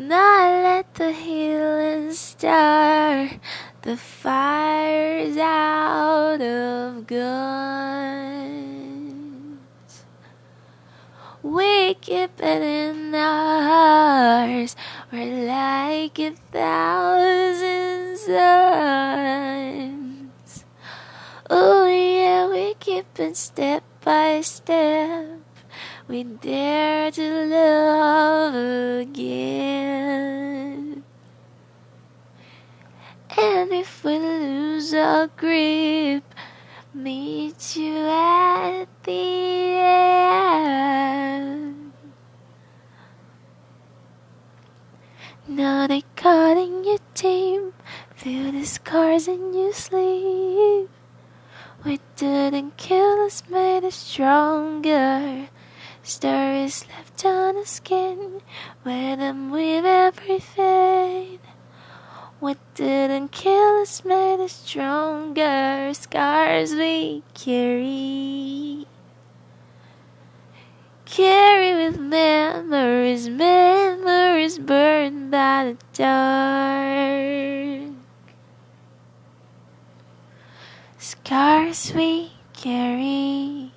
Not let the healing star the fires out of guns. We keep it in ours, we're like a thousand suns. Oh yeah, we keep it step by step. We dare to love if we lose our grip, meet you at the end. Now they cutting your team, feel the scars in your sleeve. We didn't kill us, made us stronger. Stories left on the skin, wear them with everything. What didn't kill us made us stronger. Scars we carry. Carry with memories, memories burned by the dark. Scars we carry.